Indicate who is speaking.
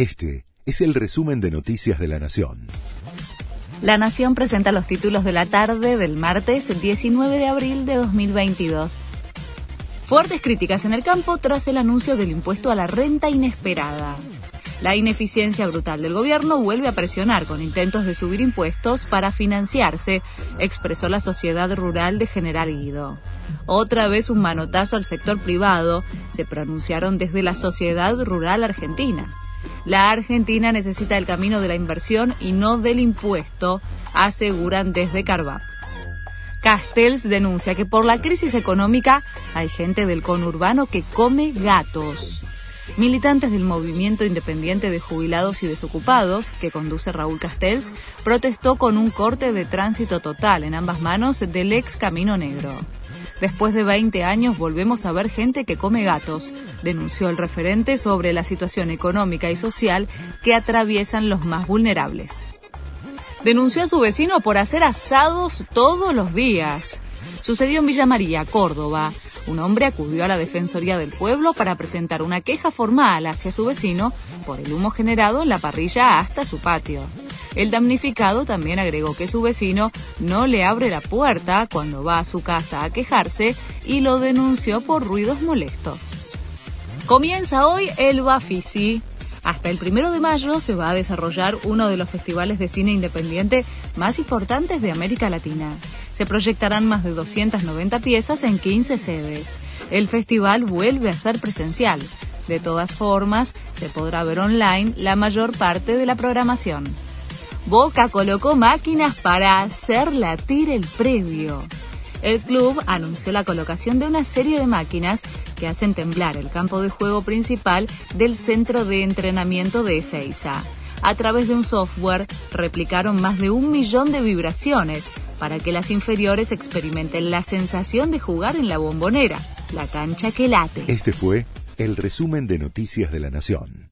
Speaker 1: Este es el resumen de Noticias de la Nación.
Speaker 2: La Nación presenta los títulos de la tarde del martes 19 de abril de 2022. Fuertes críticas en el campo tras el anuncio del impuesto a la renta inesperada. La ineficiencia brutal del gobierno vuelve a presionar con intentos de subir impuestos para financiarse, expresó la Sociedad Rural de General Guido. Otra vez un manotazo al sector privado, se pronunciaron desde la Sociedad Rural Argentina. La Argentina necesita el camino de la inversión y no del impuesto, aseguran desde Carvap. Castells denuncia que por la crisis económica hay gente del conurbano que come gatos. Militantes del movimiento independiente de jubilados y desocupados, que conduce Raúl Castells, protestó con un corte de tránsito total en ambas manos del ex Camino Negro. Después de 20 años volvemos a ver gente que come gatos, denunció el referente sobre la situación económica y social que atraviesan los más vulnerables. Denunció a su vecino por hacer asados todos los días. Sucedió en Villa María, Córdoba. Un hombre acudió a la Defensoría del Pueblo para presentar una queja formal hacia su vecino por el humo generado en la parrilla hasta su patio. El damnificado también agregó que su vecino no le abre la puerta cuando va a su casa a quejarse y lo denunció por ruidos molestos. Comienza hoy el Bafisi. Hasta el primero de mayo se va a desarrollar uno de los festivales de cine independiente más importantes de América Latina. Se proyectarán más de 290 piezas en 15 sedes. El festival vuelve a ser presencial. De todas formas, se podrá ver online la mayor parte de la programación. Boca colocó máquinas para hacer latir el predio. El club anunció la colocación de una serie de máquinas que hacen temblar el campo de juego principal del centro de entrenamiento de Ezeiza. A través de un software replicaron más de un millón de vibraciones para que las inferiores experimenten la sensación de jugar en la bombonera, la cancha que late.
Speaker 1: Este fue el resumen de Noticias de la Nación.